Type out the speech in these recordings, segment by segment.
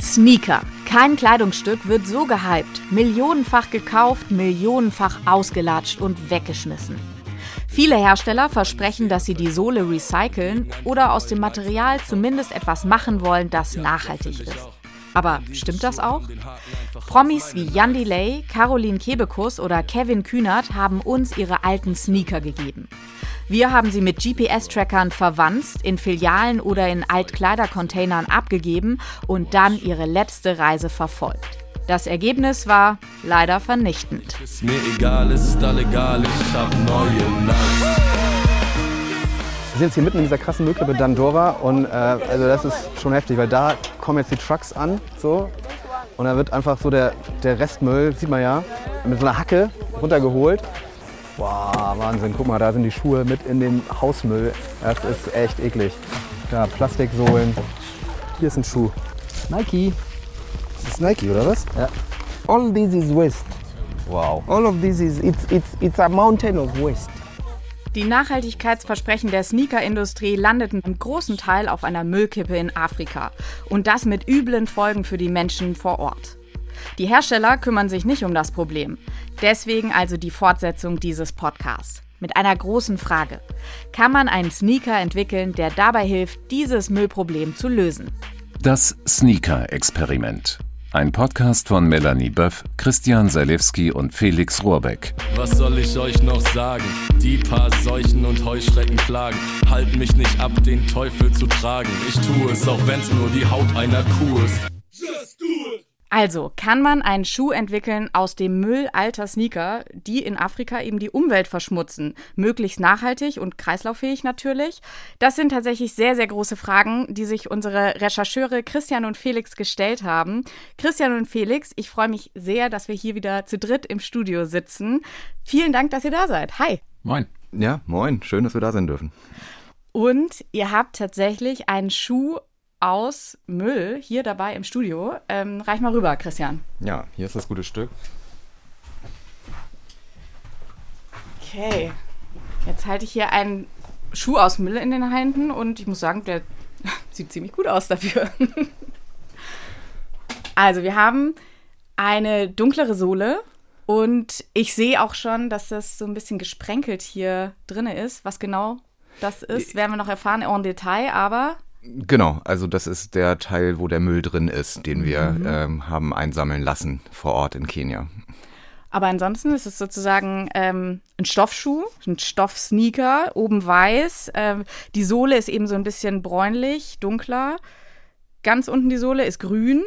Sneaker. Kein Kleidungsstück wird so gehypt, millionenfach gekauft, millionenfach ausgelatscht und weggeschmissen. Viele Hersteller versprechen, dass sie die Sohle recyceln oder aus dem Material zumindest etwas machen wollen, das nachhaltig ist. Aber stimmt das auch? Promis wie Jan Delay, Caroline Kebekus oder Kevin Kühnert haben uns ihre alten Sneaker gegeben. Wir haben sie mit GPS-Trackern verwanzt, in Filialen oder in Altkleidercontainern abgegeben und dann ihre letzte Reise verfolgt. Das Ergebnis war leider vernichtend. Ist mir egal, es ist all egal, ich hab neue Nacht. Wir sind jetzt hier mitten in dieser krassen Müllkippe Dandora und äh, also das ist schon heftig, weil da kommen jetzt die Trucks an so und da wird einfach so der, der Restmüll, sieht man ja, mit so einer Hacke runtergeholt Wow, Wahnsinn. Guck mal, da sind die Schuhe mit in den Hausmüll. Das ist echt eklig. Da, Plastiksohlen. Hier ist ein Schuh. Nike. Das ist Nike, oder was? Ja. All this is waste. Wow. All of this is, it's, it's, it's a mountain of waste. Die Nachhaltigkeitsversprechen der Sneakerindustrie landeten im großen Teil auf einer Müllkippe in Afrika. Und das mit üblen Folgen für die Menschen vor Ort. Die Hersteller kümmern sich nicht um das Problem. Deswegen also die Fortsetzung dieses Podcasts. Mit einer großen Frage. Kann man einen Sneaker entwickeln, der dabei hilft, dieses Müllproblem zu lösen? Das Sneaker-Experiment. Ein Podcast von Melanie Böff, Christian Salewski und Felix Rohrbeck. Was soll ich euch noch sagen? Die paar Seuchen und Heuschrecken plagen. Halt mich nicht ab, den Teufel zu tragen. Ich tue es, auch wenn's nur die Haut einer Kuh ist. Just do it! Also, kann man einen Schuh entwickeln aus dem Müll alter Sneaker, die in Afrika eben die Umwelt verschmutzen? Möglichst nachhaltig und kreislauffähig natürlich. Das sind tatsächlich sehr, sehr große Fragen, die sich unsere Rechercheure Christian und Felix gestellt haben. Christian und Felix, ich freue mich sehr, dass wir hier wieder zu dritt im Studio sitzen. Vielen Dank, dass ihr da seid. Hi. Moin. Ja, moin. Schön, dass wir da sein dürfen. Und ihr habt tatsächlich einen Schuh aus Müll hier dabei im Studio. Ähm, reich mal rüber, Christian. Ja, hier ist das gute Stück. Okay. Jetzt halte ich hier einen Schuh aus Müll in den Händen und ich muss sagen, der sieht ziemlich gut aus dafür. also, wir haben eine dunklere Sohle und ich sehe auch schon, dass das so ein bisschen gesprenkelt hier drin ist. Was genau das ist, werden wir noch erfahren en Detail, aber Genau, also das ist der Teil, wo der Müll drin ist, den wir mhm. ähm, haben einsammeln lassen vor Ort in Kenia. Aber ansonsten ist es sozusagen ähm, ein Stoffschuh, ein Stoffsneaker, oben weiß. Ähm, die Sohle ist eben so ein bisschen bräunlich, dunkler. Ganz unten die Sohle ist grün.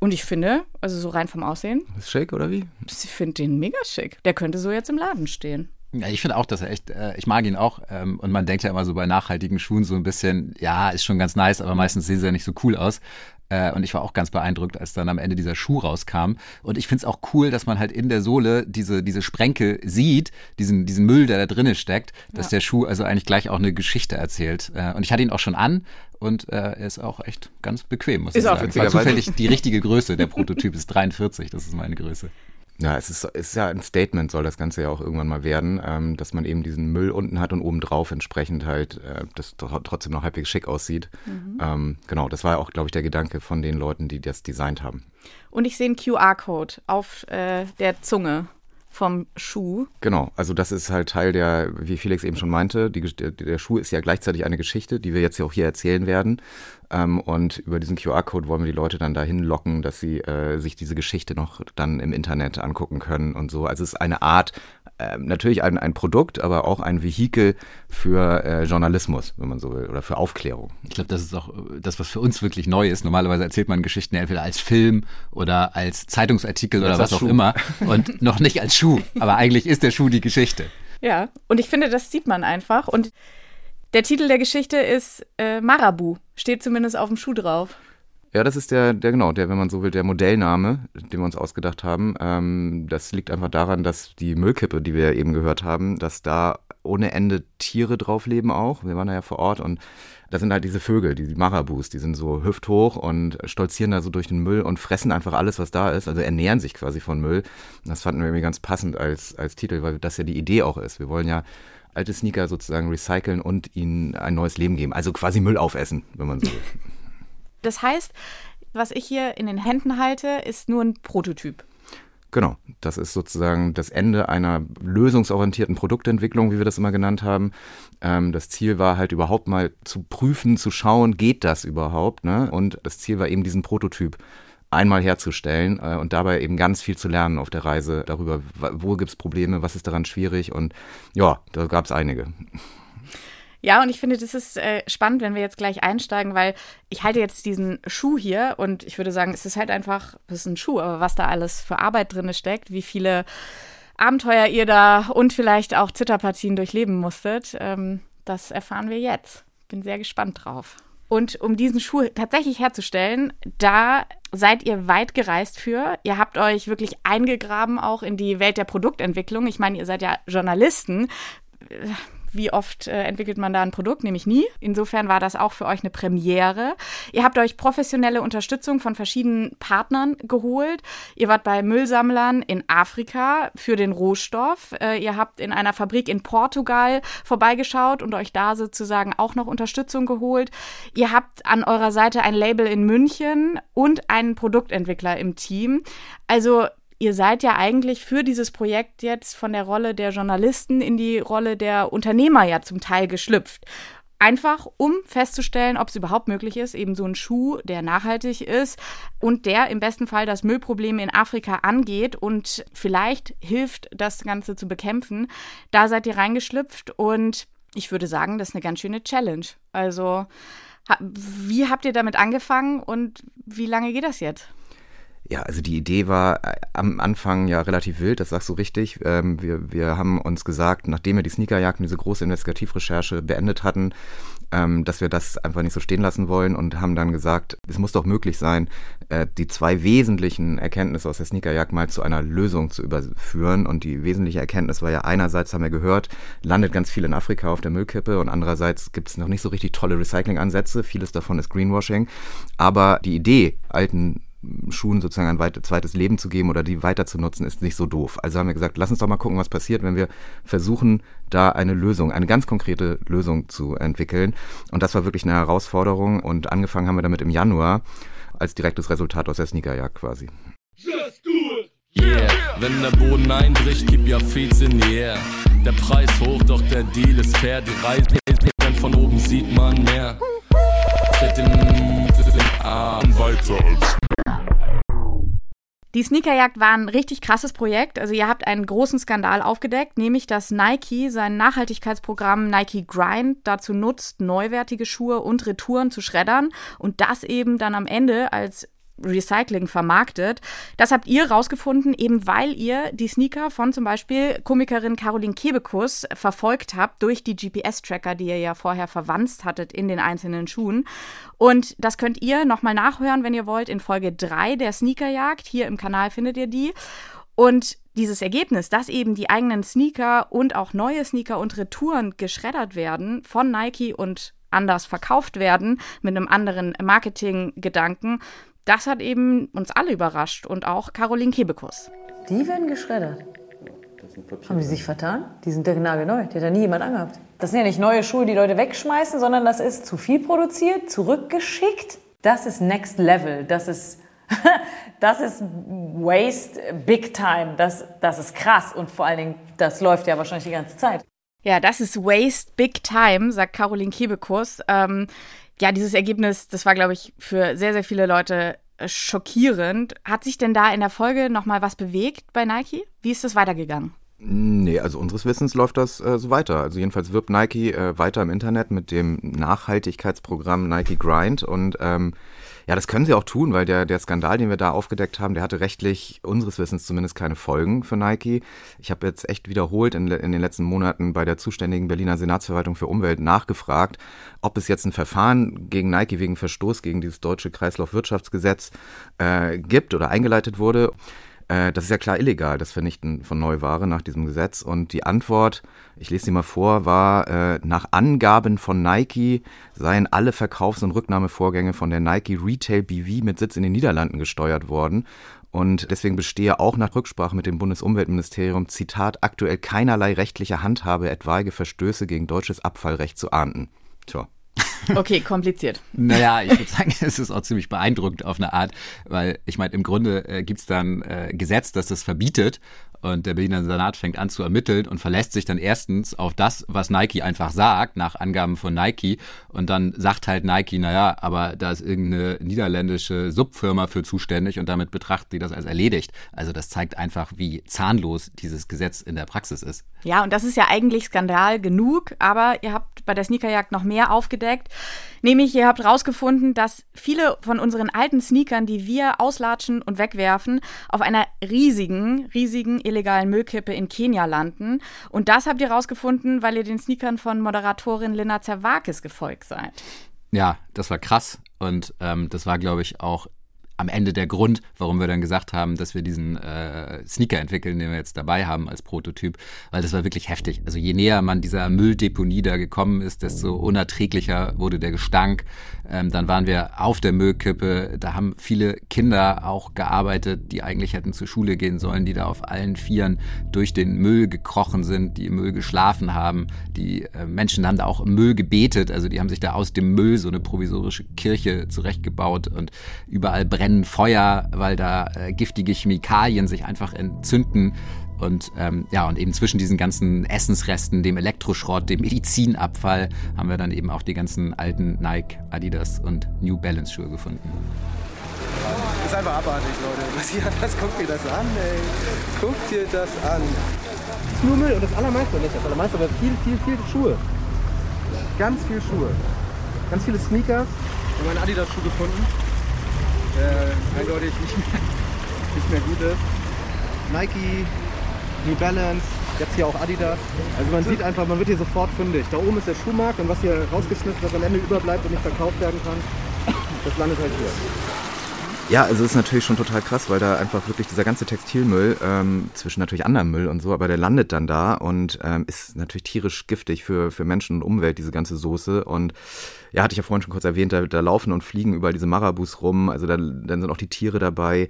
Und ich finde, also so rein vom Aussehen. Ist schick oder wie? Ich finde den mega schick. Der könnte so jetzt im Laden stehen. Ja, ich finde auch, dass er echt, äh, ich mag ihn auch. Ähm, und man denkt ja immer so bei nachhaltigen Schuhen so ein bisschen, ja, ist schon ganz nice, aber meistens sehen sie ja nicht so cool aus. Äh, und ich war auch ganz beeindruckt, als dann am Ende dieser Schuh rauskam. Und ich finde es auch cool, dass man halt in der Sohle diese, diese Sprenkel sieht, diesen, diesen Müll, der da drinnen steckt, dass ja. der Schuh also eigentlich gleich auch eine Geschichte erzählt. Äh, und ich hatte ihn auch schon an und äh, er ist auch echt ganz bequem, muss ist ich sagen. Auch war zufällig die richtige Größe. Der Prototyp ist 43, das ist meine Größe. Ja, es ist, es ist ja ein Statement, soll das Ganze ja auch irgendwann mal werden, ähm, dass man eben diesen Müll unten hat und obendrauf entsprechend halt äh, das trotzdem noch halbwegs schick aussieht. Mhm. Ähm, genau, das war ja auch, glaube ich, der Gedanke von den Leuten, die das designt haben. Und ich sehe einen QR-Code auf äh, der Zunge vom Schuh. Genau, also das ist halt Teil der, wie Felix eben schon meinte, die, der Schuh ist ja gleichzeitig eine Geschichte, die wir jetzt ja auch hier erzählen werden. Ähm, und über diesen QR-Code wollen wir die Leute dann dahin locken, dass sie äh, sich diese Geschichte noch dann im Internet angucken können und so. Also es ist eine Art, natürlich ein, ein Produkt, aber auch ein Vehikel für äh, Journalismus, wenn man so will, oder für Aufklärung. Ich glaube, das ist auch äh, das, was für uns wirklich neu ist. Normalerweise erzählt man Geschichten entweder als Film oder als Zeitungsartikel oder was auch Schuh. immer und noch nicht als Schuh. Aber eigentlich ist der Schuh die Geschichte. Ja, und ich finde, das sieht man einfach. Und der Titel der Geschichte ist äh, Marabu, steht zumindest auf dem Schuh drauf. Ja, das ist der, der genau, der, wenn man so will, der Modellname, den wir uns ausgedacht haben. Ähm, das liegt einfach daran, dass die Müllkippe, die wir eben gehört haben, dass da ohne Ende Tiere drauf leben auch. Wir waren da ja vor Ort und da sind halt diese Vögel, die Marabus, die sind so hüfthoch und stolzieren da so durch den Müll und fressen einfach alles, was da ist. Also ernähren sich quasi von Müll. Das fanden wir irgendwie ganz passend als, als Titel, weil das ja die Idee auch ist. Wir wollen ja alte Sneaker sozusagen recyceln und ihnen ein neues Leben geben. Also quasi Müll aufessen, wenn man so will. Das heißt, was ich hier in den Händen halte, ist nur ein Prototyp. Genau, das ist sozusagen das Ende einer lösungsorientierten Produktentwicklung, wie wir das immer genannt haben. Ähm, das Ziel war halt überhaupt mal zu prüfen, zu schauen, geht das überhaupt? Ne? Und das Ziel war eben diesen Prototyp einmal herzustellen äh, und dabei eben ganz viel zu lernen auf der Reise darüber, wo gibt es Probleme, was ist daran schwierig und ja, da gab es einige. Ja, und ich finde, das ist äh, spannend, wenn wir jetzt gleich einsteigen, weil ich halte jetzt diesen Schuh hier und ich würde sagen, es ist halt einfach, es ist ein Schuh, aber was da alles für Arbeit drin steckt, wie viele Abenteuer ihr da und vielleicht auch Zitterpartien durchleben musstet, ähm, das erfahren wir jetzt. Bin sehr gespannt drauf. Und um diesen Schuh tatsächlich herzustellen, da seid ihr weit gereist für. Ihr habt euch wirklich eingegraben auch in die Welt der Produktentwicklung. Ich meine, ihr seid ja Journalisten wie oft äh, entwickelt man da ein Produkt? Nämlich nie. Insofern war das auch für euch eine Premiere. Ihr habt euch professionelle Unterstützung von verschiedenen Partnern geholt. Ihr wart bei Müllsammlern in Afrika für den Rohstoff. Äh, ihr habt in einer Fabrik in Portugal vorbeigeschaut und euch da sozusagen auch noch Unterstützung geholt. Ihr habt an eurer Seite ein Label in München und einen Produktentwickler im Team. Also ihr seid ja eigentlich für dieses Projekt jetzt von der Rolle der Journalisten in die Rolle der Unternehmer ja zum Teil geschlüpft. Einfach um festzustellen, ob es überhaupt möglich ist, eben so ein Schuh, der nachhaltig ist und der im besten Fall das Müllproblem in Afrika angeht und vielleicht hilft, das Ganze zu bekämpfen. Da seid ihr reingeschlüpft und ich würde sagen, das ist eine ganz schöne Challenge. Also, wie habt ihr damit angefangen und wie lange geht das jetzt? Ja, also die Idee war äh, am Anfang ja relativ wild, das sagst du richtig. Ähm, wir, wir haben uns gesagt, nachdem wir die Sneakerjagd und diese große Investigativrecherche beendet hatten, ähm, dass wir das einfach nicht so stehen lassen wollen und haben dann gesagt, es muss doch möglich sein, äh, die zwei wesentlichen Erkenntnisse aus der Sneakerjagd mal zu einer Lösung zu überführen. Und die wesentliche Erkenntnis war ja einerseits, haben wir gehört, landet ganz viel in Afrika auf der Müllkippe und andererseits gibt es noch nicht so richtig tolle Recyclingansätze. Vieles davon ist Greenwashing. Aber die Idee, alten Schuhen sozusagen ein weit, zweites Leben zu geben oder die weiter zu nutzen, ist nicht so doof. Also haben wir gesagt, lass uns doch mal gucken, was passiert, wenn wir versuchen, da eine Lösung, eine ganz konkrete Lösung zu entwickeln. Und das war wirklich eine Herausforderung und angefangen haben wir damit im Januar als direktes Resultat aus der Sneakerjagd quasi. Just do it! Yeah. Wenn der Boden einbricht, gib ja Fez in die Air. Der Preis hoch, doch der Deal ist fair. Die Reise von oben sieht man mehr. Tritt den Arm weiter als die Sneakerjagd war ein richtig krasses Projekt. Also ihr habt einen großen Skandal aufgedeckt, nämlich dass Nike sein Nachhaltigkeitsprogramm Nike Grind dazu nutzt, neuwertige Schuhe und Retouren zu schreddern und das eben dann am Ende als Recycling vermarktet. Das habt ihr rausgefunden, eben weil ihr die Sneaker von zum Beispiel Komikerin Caroline Kebekus verfolgt habt durch die GPS-Tracker, die ihr ja vorher verwandt hattet in den einzelnen Schuhen. Und das könnt ihr nochmal nachhören, wenn ihr wollt, in Folge 3 der Sneakerjagd. Hier im Kanal findet ihr die. Und dieses Ergebnis, dass eben die eigenen Sneaker und auch neue Sneaker und Retouren geschreddert werden von Nike und anders verkauft werden mit einem anderen Marketinggedanken, das hat eben uns alle überrascht und auch Caroline Kebekus. Die werden geschreddert. Haben die sich vertan? Die sind nagelneu. Die hat ja nie jemand angehabt. Das sind ja nicht neue Schuhe, die Leute wegschmeißen, sondern das ist zu viel produziert, zurückgeschickt. Das ist Next Level. Das ist, das ist Waste Big Time. Das, das ist krass. Und vor allen Dingen, das läuft ja wahrscheinlich die ganze Zeit. Ja, das ist Waste Big Time, sagt Caroline Kebekus. Ähm, ja, dieses Ergebnis, das war, glaube ich, für sehr, sehr viele Leute äh, schockierend. Hat sich denn da in der Folge nochmal was bewegt bei Nike? Wie ist das weitergegangen? Nee, also unseres Wissens läuft das äh, so weiter. Also jedenfalls wirbt Nike äh, weiter im Internet mit dem Nachhaltigkeitsprogramm Nike Grind und ähm, ja, das können sie auch tun, weil der, der Skandal, den wir da aufgedeckt haben, der hatte rechtlich unseres Wissens zumindest keine Folgen für Nike. Ich habe jetzt echt wiederholt in, in den letzten Monaten bei der zuständigen Berliner Senatsverwaltung für Umwelt nachgefragt, ob es jetzt ein Verfahren gegen Nike wegen Verstoß gegen dieses deutsche Kreislaufwirtschaftsgesetz äh, gibt oder eingeleitet wurde. Äh, das ist ja klar illegal, das Vernichten von Neuware nach diesem Gesetz. Und die Antwort, ich lese sie mal vor, war, äh, nach Angaben von Nike seien alle Verkaufs- und Rücknahmevorgänge von der Nike Retail BV mit Sitz in den Niederlanden gesteuert worden. Und deswegen bestehe auch nach Rücksprache mit dem Bundesumweltministerium, Zitat, aktuell keinerlei rechtliche Handhabe, etwaige Verstöße gegen deutsches Abfallrecht zu ahnden. Tja. Okay, kompliziert. Naja, ich würde sagen, es ist auch ziemlich beeindruckend auf eine Art, weil ich meine, im Grunde äh, gibt es dann äh, Gesetz, das das verbietet und der Berliner Senat fängt an zu ermitteln und verlässt sich dann erstens auf das, was Nike einfach sagt, nach Angaben von Nike. Und dann sagt halt Nike, naja, aber da ist irgendeine niederländische Subfirma für zuständig und damit betrachtet die das als erledigt. Also das zeigt einfach, wie zahnlos dieses Gesetz in der Praxis ist. Ja, und das ist ja eigentlich Skandal genug, aber ihr habt bei der Sneakerjagd noch mehr aufgedeckt. Nämlich, ihr habt rausgefunden, dass viele von unseren alten Sneakern, die wir auslatschen und wegwerfen, auf einer riesigen, riesigen illegalen Müllkippe in Kenia landen. Und das habt ihr rausgefunden, weil ihr den Sneakern von Moderatorin Lina Zerwakis gefolgt seid. Ja, das war krass. Und ähm, das war, glaube ich, auch am Ende der Grund, warum wir dann gesagt haben, dass wir diesen äh, Sneaker entwickeln, den wir jetzt dabei haben als Prototyp, weil das war wirklich heftig. Also je näher man dieser Mülldeponie da gekommen ist, desto unerträglicher wurde der Gestank. Ähm, dann waren wir auf der Müllkippe, da haben viele Kinder auch gearbeitet, die eigentlich hätten zur Schule gehen sollen, die da auf allen Vieren durch den Müll gekrochen sind, die im Müll geschlafen haben. Die äh, Menschen haben da auch im Müll gebetet, also die haben sich da aus dem Müll so eine provisorische Kirche zurechtgebaut und überall brennen brennen Feuer, weil da äh, giftige Chemikalien sich einfach entzünden. Und ähm, ja, und eben zwischen diesen ganzen Essensresten, dem Elektroschrott, dem Medizinabfall, haben wir dann eben auch die ganzen alten Nike, Adidas und New Balance Schuhe gefunden. Das ist einfach abartig, Leute. Was hier, das, guck dir das an, ey. Guck dir das an. Das ist nur Müll und das Allermeiste nicht. Das Allermeiste aber viel, viel, viel Schuhe. Ganz viel Schuhe. Ganz viele Sneakers. Wir haben einen Adidas-Schuh gefunden äh, eindeutig nicht mehr, nicht mehr gut ist. Nike, New Balance, jetzt hier auch Adidas. Also man sieht einfach, man wird hier sofort fündig. Da oben ist der Schuhmarkt und was hier rausgeschnitten, was am Ende überbleibt und nicht verkauft werden kann, das landet halt hier. Ja, also ist natürlich schon total krass, weil da einfach wirklich dieser ganze Textilmüll, ähm, zwischen natürlich anderem Müll und so, aber der landet dann da und ähm, ist natürlich tierisch giftig für, für Menschen und Umwelt, diese ganze Soße. Und ja, hatte ich ja vorhin schon kurz erwähnt, da, da laufen und fliegen überall diese Marabus rum, also da, dann sind auch die Tiere dabei.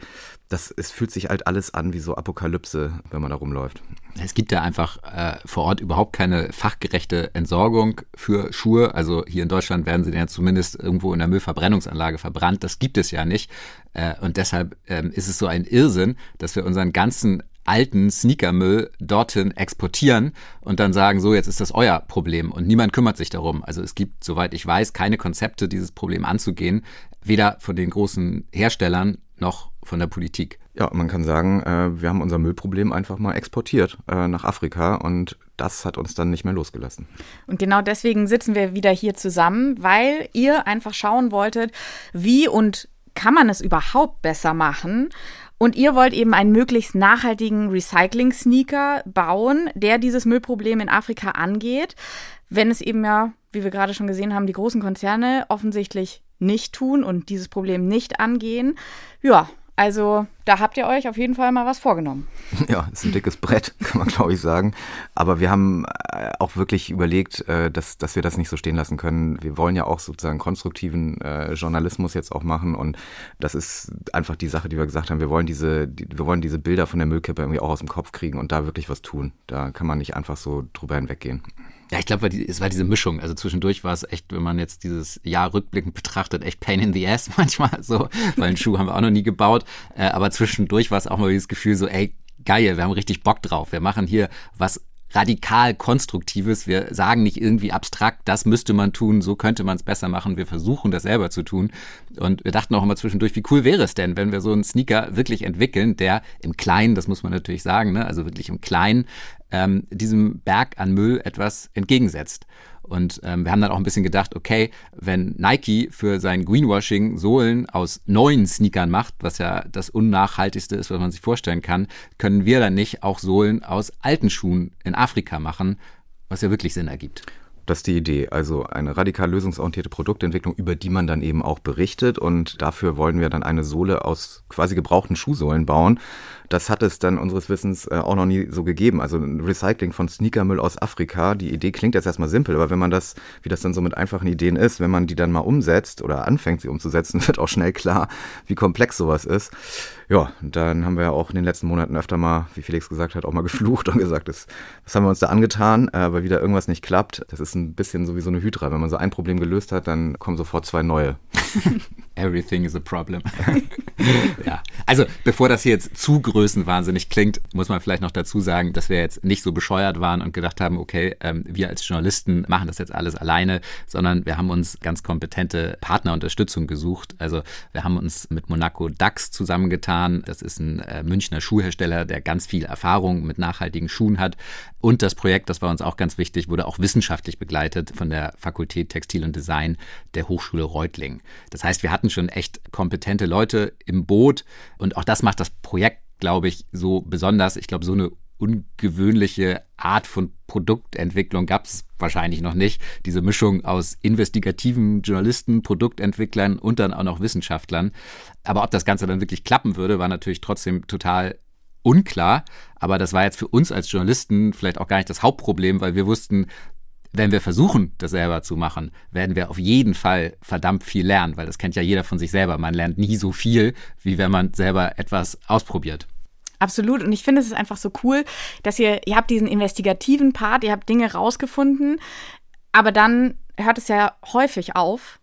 Das, es fühlt sich halt alles an wie so Apokalypse, wenn man da rumläuft. Es gibt ja einfach äh, vor Ort überhaupt keine fachgerechte Entsorgung für Schuhe. Also hier in Deutschland werden sie ja zumindest irgendwo in der Müllverbrennungsanlage verbrannt. Das gibt es ja nicht. Äh, und deshalb ähm, ist es so ein Irrsinn, dass wir unseren ganzen alten Sneakermüll dorthin exportieren und dann sagen, so, jetzt ist das euer Problem und niemand kümmert sich darum. Also es gibt, soweit ich weiß, keine Konzepte, dieses Problem anzugehen, weder von den großen Herstellern noch von der Politik. Ja, man kann sagen, äh, wir haben unser Müllproblem einfach mal exportiert äh, nach Afrika und das hat uns dann nicht mehr losgelassen. Und genau deswegen sitzen wir wieder hier zusammen, weil ihr einfach schauen wolltet, wie und kann man es überhaupt besser machen? Und ihr wollt eben einen möglichst nachhaltigen Recycling-Sneaker bauen, der dieses Müllproblem in Afrika angeht. Wenn es eben ja, wie wir gerade schon gesehen haben, die großen Konzerne offensichtlich nicht tun und dieses Problem nicht angehen. Ja, also da habt ihr euch auf jeden Fall mal was vorgenommen. Ja, ist ein dickes Brett, kann man glaube ich sagen. Aber wir haben äh, auch wirklich überlegt, äh, dass, dass wir das nicht so stehen lassen können. Wir wollen ja auch sozusagen konstruktiven äh, Journalismus jetzt auch machen. Und das ist einfach die Sache, die wir gesagt haben. Wir wollen diese, die, wir wollen diese Bilder von der Müllkippe irgendwie auch aus dem Kopf kriegen und da wirklich was tun. Da kann man nicht einfach so drüber hinweggehen. Ja, ich glaube, es war diese Mischung. Also zwischendurch war es echt, wenn man jetzt dieses Jahr rückblickend betrachtet, echt Pain in the Ass manchmal so, weil einen Schuh haben wir auch noch nie gebaut. Äh, aber zwischendurch war es auch mal dieses Gefühl so, ey, geil, wir haben richtig Bock drauf. Wir machen hier was radikal Konstruktives. Wir sagen nicht irgendwie abstrakt, das müsste man tun, so könnte man es besser machen. Wir versuchen das selber zu tun. Und wir dachten auch immer zwischendurch, wie cool wäre es denn, wenn wir so einen Sneaker wirklich entwickeln, der im Kleinen, das muss man natürlich sagen, ne, also wirklich im Kleinen, ähm, diesem Berg an Müll etwas entgegensetzt. Und ähm, wir haben dann auch ein bisschen gedacht, okay, wenn Nike für sein Greenwashing Sohlen aus neuen Sneakern macht, was ja das unnachhaltigste ist, was man sich vorstellen kann, können wir dann nicht auch Sohlen aus alten Schuhen in Afrika machen, was ja wirklich Sinn ergibt. das ist die Idee. Also eine radikal lösungsorientierte Produktentwicklung, über die man dann eben auch berichtet. Und dafür wollen wir dann eine Sohle aus quasi gebrauchten Schuhsohlen bauen. Das hat es dann unseres Wissens äh, auch noch nie so gegeben. Also ein Recycling von Sneakermüll aus Afrika. Die Idee klingt jetzt erstmal simpel, aber wenn man das, wie das dann so mit einfachen Ideen ist, wenn man die dann mal umsetzt oder anfängt, sie umzusetzen, wird auch schnell klar, wie komplex sowas ist. Ja, dann haben wir ja auch in den letzten Monaten öfter mal, wie Felix gesagt hat, auch mal geflucht und gesagt, das, was haben wir uns da angetan, äh, weil wieder irgendwas nicht klappt. Das ist ein bisschen so wie so eine Hydra. Wenn man so ein Problem gelöst hat, dann kommen sofort zwei neue. Everything is a problem. ja. Also, bevor das hier jetzt zu größenwahnsinnig klingt, muss man vielleicht noch dazu sagen, dass wir jetzt nicht so bescheuert waren und gedacht haben, okay, ähm, wir als Journalisten machen das jetzt alles alleine, sondern wir haben uns ganz kompetente Partnerunterstützung gesucht. Also, wir haben uns mit Monaco DAX zusammengetan. Das ist ein äh, Münchner Schuhhersteller, der ganz viel Erfahrung mit nachhaltigen Schuhen hat. Und das Projekt, das war uns auch ganz wichtig, wurde auch wissenschaftlich begleitet von der Fakultät Textil und Design der Hochschule Reutling. Das heißt, wir hatten schon echt kompetente Leute im Boot und auch das macht das Projekt, glaube ich, so besonders. Ich glaube, so eine ungewöhnliche Art von Produktentwicklung gab es wahrscheinlich noch nicht. Diese Mischung aus investigativen Journalisten, Produktentwicklern und dann auch noch Wissenschaftlern. Aber ob das Ganze dann wirklich klappen würde, war natürlich trotzdem total unklar. Aber das war jetzt für uns als Journalisten vielleicht auch gar nicht das Hauptproblem, weil wir wussten, wenn wir versuchen, das selber zu machen, werden wir auf jeden Fall verdammt viel lernen, weil das kennt ja jeder von sich selber. Man lernt nie so viel, wie wenn man selber etwas ausprobiert. Absolut. Und ich finde, es ist einfach so cool, dass ihr, ihr habt diesen investigativen Part, ihr habt Dinge rausgefunden, aber dann hört es ja häufig auf,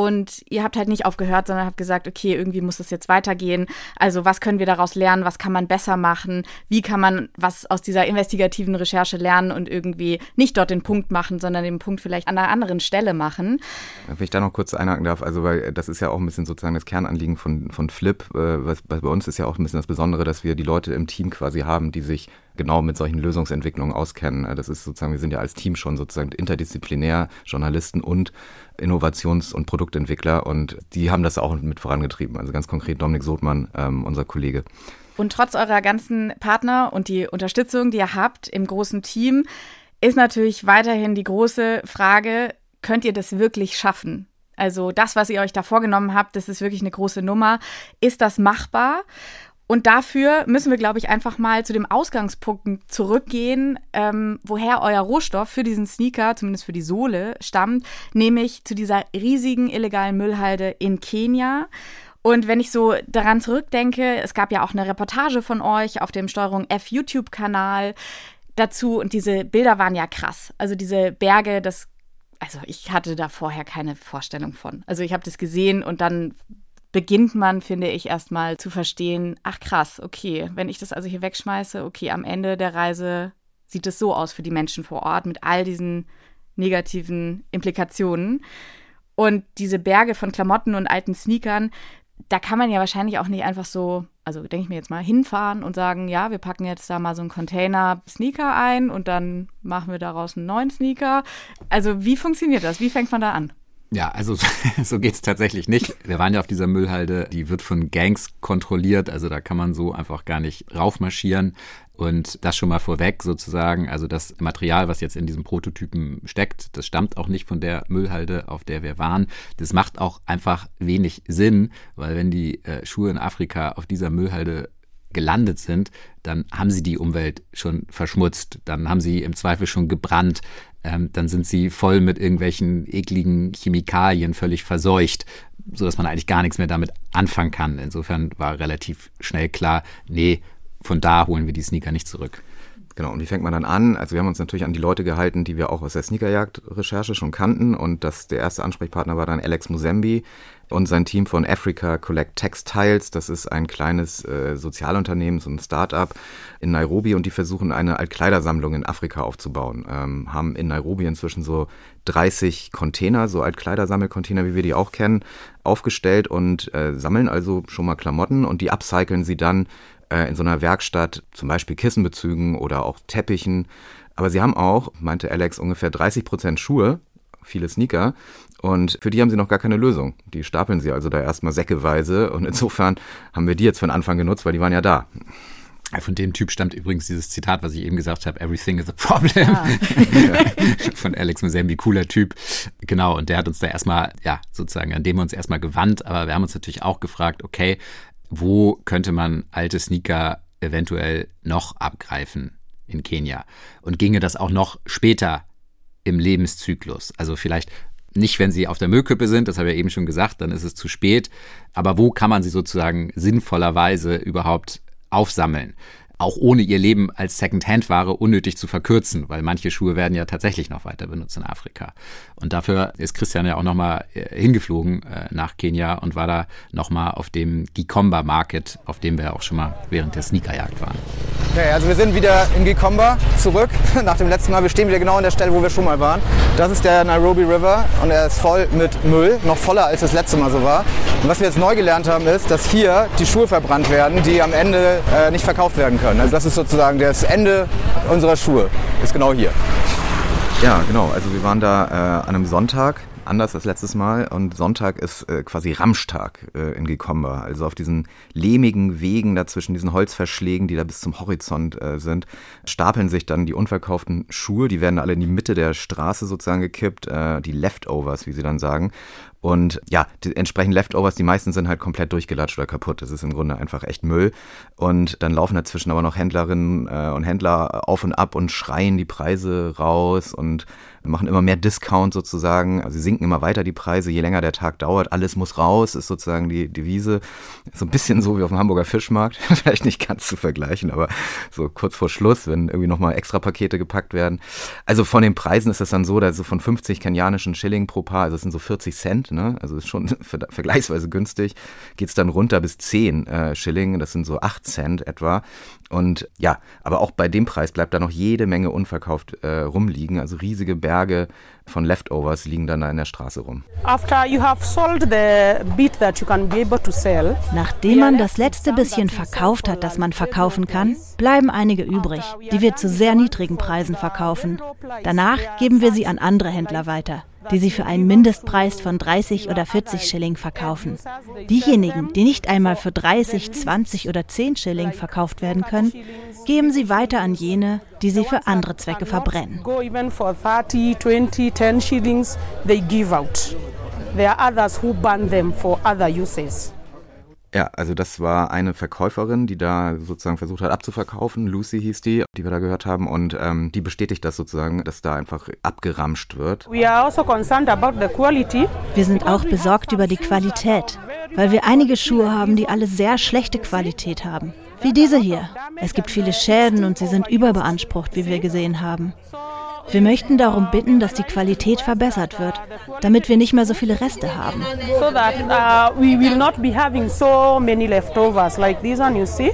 und ihr habt halt nicht aufgehört, sondern habt gesagt, okay, irgendwie muss das jetzt weitergehen. Also was können wir daraus lernen? Was kann man besser machen? Wie kann man was aus dieser investigativen Recherche lernen und irgendwie nicht dort den Punkt machen, sondern den Punkt vielleicht an einer anderen Stelle machen? Wenn ich da noch kurz einhaken darf, also weil das ist ja auch ein bisschen sozusagen das Kernanliegen von, von Flip. Äh, was, bei uns ist ja auch ein bisschen das Besondere, dass wir die Leute im Team quasi haben, die sich genau mit solchen Lösungsentwicklungen auskennen. Das ist sozusagen, wir sind ja als Team schon sozusagen interdisziplinär, Journalisten und Innovations- und Produktentwickler und die haben das auch mit vorangetrieben. Also ganz konkret Dominik Sothmann, ähm, unser Kollege. Und trotz eurer ganzen Partner und die Unterstützung, die ihr habt im großen Team, ist natürlich weiterhin die große Frage, könnt ihr das wirklich schaffen? Also das, was ihr euch da vorgenommen habt, das ist wirklich eine große Nummer. Ist das machbar? Und dafür müssen wir, glaube ich, einfach mal zu dem Ausgangspunkt zurückgehen, ähm, woher euer Rohstoff für diesen Sneaker, zumindest für die Sohle, stammt, nämlich zu dieser riesigen illegalen Müllhalde in Kenia. Und wenn ich so daran zurückdenke, es gab ja auch eine Reportage von euch auf dem Steuerung F YouTube-Kanal dazu und diese Bilder waren ja krass. Also diese Berge, das also ich hatte da vorher keine Vorstellung von. Also ich habe das gesehen und dann beginnt man, finde ich, erstmal zu verstehen, ach krass, okay, wenn ich das also hier wegschmeiße, okay, am Ende der Reise sieht es so aus für die Menschen vor Ort mit all diesen negativen Implikationen. Und diese Berge von Klamotten und alten Sneakern, da kann man ja wahrscheinlich auch nicht einfach so, also denke ich mir jetzt mal, hinfahren und sagen, ja, wir packen jetzt da mal so einen Container Sneaker ein und dann machen wir daraus einen neuen Sneaker. Also wie funktioniert das? Wie fängt man da an? Ja, also so geht's tatsächlich nicht. Wir waren ja auf dieser Müllhalde, die wird von Gangs kontrolliert, also da kann man so einfach gar nicht raufmarschieren. Und das schon mal vorweg sozusagen, also das Material, was jetzt in diesem Prototypen steckt, das stammt auch nicht von der Müllhalde, auf der wir waren. Das macht auch einfach wenig Sinn, weil wenn die äh, Schuhe in Afrika auf dieser Müllhalde gelandet sind, dann haben sie die Umwelt schon verschmutzt, dann haben sie im Zweifel schon gebrannt, ähm, dann sind sie voll mit irgendwelchen ekligen Chemikalien völlig verseucht, sodass man eigentlich gar nichts mehr damit anfangen kann. Insofern war relativ schnell klar, nee, von da holen wir die Sneaker nicht zurück. Genau, und wie fängt man dann an? Also wir haben uns natürlich an die Leute gehalten, die wir auch aus der Sneakerjagd-Recherche schon kannten. Und das, der erste Ansprechpartner war dann Alex Musembi und sein Team von Africa Collect Textiles. Das ist ein kleines äh, Sozialunternehmen, so ein Start-up in Nairobi. Und die versuchen eine Altkleidersammlung in Afrika aufzubauen. Ähm, haben in Nairobi inzwischen so 30 Container, so Altkleidersammelcontainer, wie wir die auch kennen, aufgestellt und äh, sammeln also schon mal Klamotten und die upcyclen sie dann äh, in so einer Werkstatt, zum Beispiel Kissenbezügen oder auch Teppichen. Aber sie haben auch, meinte Alex, ungefähr 30 Prozent Schuhe, viele Sneaker. Und für die haben sie noch gar keine Lösung. Die stapeln sie also da erstmal säckeweise. Und insofern haben wir die jetzt von Anfang genutzt, weil die waren ja da. Von dem Typ stammt übrigens dieses Zitat, was ich eben gesagt habe, Everything is a problem. Ah. Von Alex Mozambi, cooler Typ. Genau, und der hat uns da erstmal, ja, sozusagen, an dem wir uns erstmal gewandt, aber wir haben uns natürlich auch gefragt, okay, wo könnte man alte Sneaker eventuell noch abgreifen in Kenia? Und ginge das auch noch später im Lebenszyklus? Also vielleicht nicht, wenn sie auf der Müllkippe sind, das habe ich ja eben schon gesagt, dann ist es zu spät. Aber wo kann man sie sozusagen sinnvollerweise überhaupt aufsammeln. Auch ohne ihr Leben als Second-Hand-Ware unnötig zu verkürzen, weil manche Schuhe werden ja tatsächlich noch weiter benutzt in Afrika. Und dafür ist Christian ja auch nochmal äh, hingeflogen äh, nach Kenia und war da nochmal auf dem Gikomba Market, auf dem wir auch schon mal während der Sneakerjagd waren. Okay, also wir sind wieder in Gikomba zurück nach dem letzten Mal. Wir stehen wieder genau an der Stelle, wo wir schon mal waren. Das ist der Nairobi River und er ist voll mit Müll, noch voller als das letzte Mal so war. Und was wir jetzt neu gelernt haben, ist, dass hier die Schuhe verbrannt werden, die am Ende äh, nicht verkauft werden können. Also das ist sozusagen das Ende unserer Schuhe, ist genau hier. Ja, genau. Also wir waren da äh, an einem Sonntag, anders als letztes Mal. Und Sonntag ist äh, quasi Ramschtag äh, in Gikomba. Also auf diesen lehmigen Wegen dazwischen, diesen Holzverschlägen, die da bis zum Horizont äh, sind, stapeln sich dann die unverkauften Schuhe. Die werden alle in die Mitte der Straße sozusagen gekippt. Äh, die Leftovers, wie sie dann sagen. Und ja, die entsprechend Leftovers, die meisten sind halt komplett durchgelatscht oder kaputt. Das ist im Grunde einfach echt Müll. Und dann laufen dazwischen aber noch Händlerinnen äh, und Händler auf und ab und schreien die Preise raus und machen immer mehr Discount sozusagen. Also sie sinken immer weiter die Preise, je länger der Tag dauert. Alles muss raus, ist sozusagen die Devise. So ein bisschen so wie auf dem Hamburger Fischmarkt. Vielleicht nicht ganz zu vergleichen, aber so kurz vor Schluss, wenn irgendwie nochmal extra Pakete gepackt werden. Also von den Preisen ist es dann so, dass so von 50 kenianischen Schilling pro Paar, also das sind so 40 Cent, ne? also ist schon vergleichsweise günstig, geht es dann runter bis 10 äh, Schilling, das sind so 8 Cent etwa. Und ja, aber auch bei dem Preis bleibt da noch jede Menge unverkauft äh, rumliegen, also riesige Berge von Leftovers liegen dann da in der Straße rum. Nachdem man das letzte bisschen verkauft hat, das man verkaufen kann, bleiben einige übrig, die wir zu sehr niedrigen Preisen verkaufen. Danach geben wir sie an andere Händler weiter die sie für einen Mindestpreis von 30 oder 40 Schilling verkaufen. Diejenigen, die nicht einmal für 30, 20 oder 10 Schilling verkauft werden können, geben sie weiter an jene, die sie für andere Zwecke verbrennen. There are others who burn them for other uses. Ja, also das war eine Verkäuferin, die da sozusagen versucht hat abzuverkaufen. Lucy hieß die, die wir da gehört haben. Und ähm, die bestätigt das sozusagen, dass da einfach abgeramscht wird. Also wir sind auch besorgt über die Qualität, weil wir einige Schuhe haben, die alle sehr schlechte Qualität haben. Wie diese hier. Es gibt viele Schäden und sie sind überbeansprucht, wie wir gesehen haben. Wir möchten darum bitten, dass die Qualität verbessert wird, damit wir nicht mehr so viele Reste haben. So that uh, we will not be having so many leftovers like this one you see.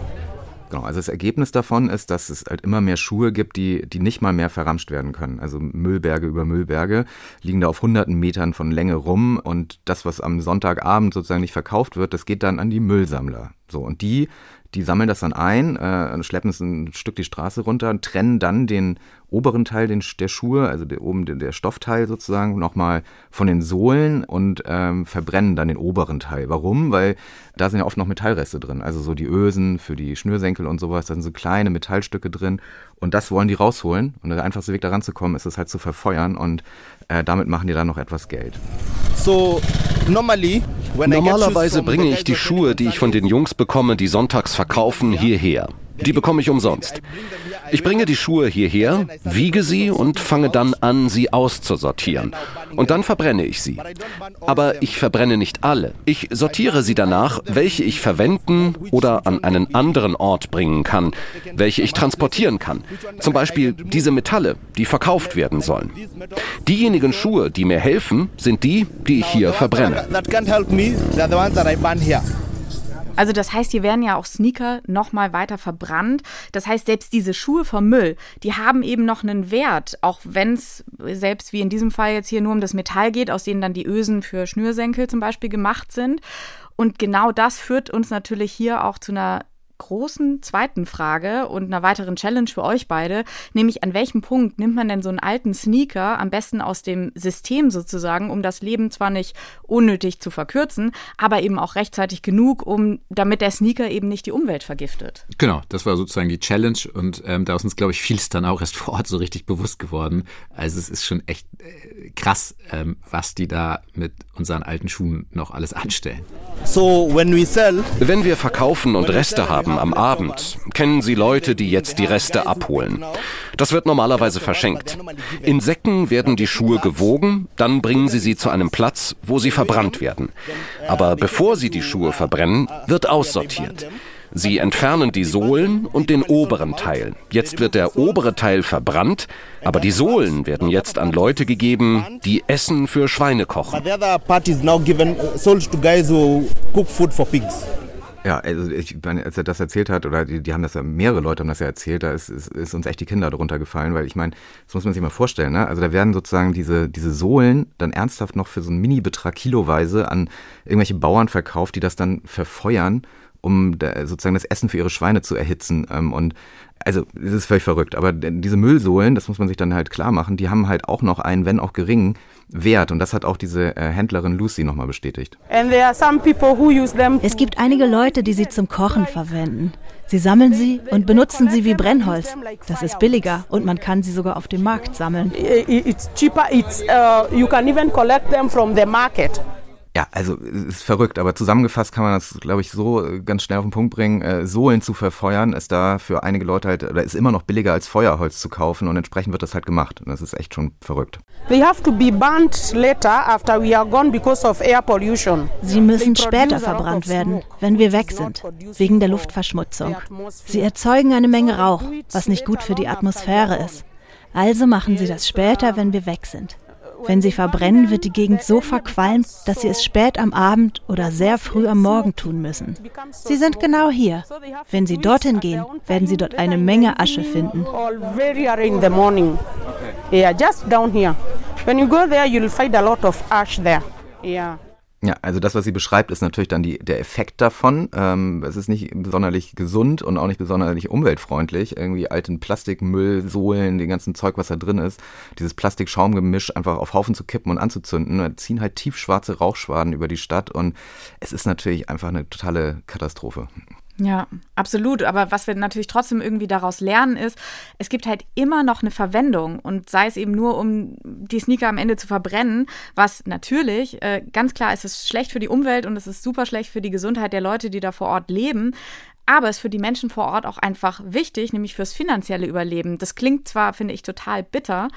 Genau, also das Ergebnis davon ist, dass es halt immer mehr Schuhe gibt, die, die nicht mal mehr verramscht werden können. Also Müllberge über Müllberge liegen da auf hunderten Metern von Länge rum und das, was am Sonntagabend sozusagen nicht verkauft wird, das geht dann an die Müllsammler. So, und die die sammeln das dann ein, äh, schleppen es ein Stück die Straße runter, trennen dann den oberen Teil den, der Schuhe, also der, oben der, der Stoffteil sozusagen, nochmal von den Sohlen und ähm, verbrennen dann den oberen Teil. Warum? Weil da sind ja oft noch Metallreste drin, also so die Ösen für die Schnürsenkel und sowas, da sind so kleine Metallstücke drin und das wollen die rausholen und der einfachste Weg da ranzukommen ist es halt zu verfeuern und äh, damit machen die dann noch etwas Geld. So, normally, Normalerweise bringe ich die Schuhe, die ich von den Jungs bekomme, die sonntags verkaufen, hierher. Die bekomme ich umsonst. Ich bringe die Schuhe hierher, wiege sie und fange dann an, sie auszusortieren. Und dann verbrenne ich sie. Aber ich verbrenne nicht alle. Ich sortiere sie danach, welche ich verwenden oder an einen anderen Ort bringen kann, welche ich transportieren kann. Zum Beispiel diese Metalle, die verkauft werden sollen. Diejenigen Schuhe, die mir helfen, sind die, die ich hier verbrenne. Also das heißt, hier werden ja auch Sneaker nochmal weiter verbrannt. Das heißt, selbst diese Schuhe vom Müll, die haben eben noch einen Wert, auch wenn es selbst wie in diesem Fall jetzt hier nur um das Metall geht, aus denen dann die Ösen für Schnürsenkel zum Beispiel gemacht sind. Und genau das führt uns natürlich hier auch zu einer großen zweiten Frage und einer weiteren Challenge für euch beide, nämlich an welchem Punkt nimmt man denn so einen alten Sneaker am besten aus dem System sozusagen, um das Leben zwar nicht unnötig zu verkürzen, aber eben auch rechtzeitig genug, um damit der Sneaker eben nicht die Umwelt vergiftet. Genau, das war sozusagen die Challenge und ähm, da ist uns, glaube ich, vieles dann auch erst vor Ort so richtig bewusst geworden. Also es ist schon echt äh, krass, ähm, was die da mit unseren alten Schuhen noch alles anstellen. So, when we sell, Wenn wir verkaufen und Reste haben am Abend, kennen Sie Leute, die jetzt die Reste abholen. Das wird normalerweise verschenkt. In Säcken werden die Schuhe gewogen, dann bringen Sie sie zu einem Platz, wo sie verbrannt werden. Aber bevor Sie die Schuhe verbrennen, wird aussortiert. Sie entfernen die Sohlen und den oberen Teil. Jetzt wird der obere Teil verbrannt, aber die Sohlen werden jetzt an Leute gegeben, die Essen für Schweine kochen. Ja, also ich meine, als er das erzählt hat, oder die, die haben das ja, mehrere Leute haben das ja erzählt, da ist, ist, ist uns echt die Kinder darunter gefallen, weil ich meine, das muss man sich mal vorstellen, ne? Also da werden sozusagen diese, diese Sohlen dann ernsthaft noch für so einen Mini-Betrag kiloweise an irgendwelche Bauern verkauft, die das dann verfeuern um da, sozusagen das Essen für ihre Schweine zu erhitzen. Ähm, und also es ist völlig verrückt. Aber diese Müllsohlen, das muss man sich dann halt klar machen, die haben halt auch noch einen, wenn auch geringen, Wert. Und das hat auch diese äh, Händlerin Lucy nochmal bestätigt. Es gibt einige Leute, die sie zum Kochen verwenden. Sie sammeln sie und benutzen sie wie Brennholz. Das ist billiger und man kann sie sogar auf dem Markt sammeln. It's cheaper. It's, uh, you can even collect them from the market. Ja, also ist verrückt, aber zusammengefasst kann man das, glaube ich, so äh, ganz schnell auf den Punkt bringen. Äh, Sohlen zu verfeuern ist da für einige Leute halt, oder ist immer noch billiger als Feuerholz zu kaufen und entsprechend wird das halt gemacht. Und das ist echt schon verrückt. Sie müssen später verbrannt werden, wenn wir weg sind, wegen der Luftverschmutzung. Sie erzeugen eine Menge Rauch, was nicht gut für die Atmosphäre ist. Also machen sie das später, wenn wir weg sind. Wenn sie verbrennen, wird die Gegend so verqualmt, dass sie es spät am Abend oder sehr früh am Morgen tun müssen. Sie sind genau hier. Wenn sie dorthin gehen, werden sie dort eine Menge Asche finden. Yeah, just down here. When you go there, you'll find a lot of ash there. Yeah. Ja, also das, was sie beschreibt, ist natürlich dann die, der Effekt davon. Ähm, es ist nicht besonders gesund und auch nicht besonders umweltfreundlich. Irgendwie alten Plastikmüll, Sohlen, den ganzen Zeug, was da drin ist, dieses Plastik-Schaumgemisch einfach auf Haufen zu kippen und anzuzünden. Da ziehen halt tiefschwarze Rauchschwaden über die Stadt und es ist natürlich einfach eine totale Katastrophe. Ja, absolut. Aber was wir natürlich trotzdem irgendwie daraus lernen, ist, es gibt halt immer noch eine Verwendung und sei es eben nur, um die Sneaker am Ende zu verbrennen, was natürlich, äh, ganz klar, ist es schlecht für die Umwelt und es ist super schlecht für die Gesundheit der Leute, die da vor Ort leben. Aber es ist für die Menschen vor Ort auch einfach wichtig, nämlich fürs finanzielle Überleben. Das klingt zwar, finde ich, total bitter,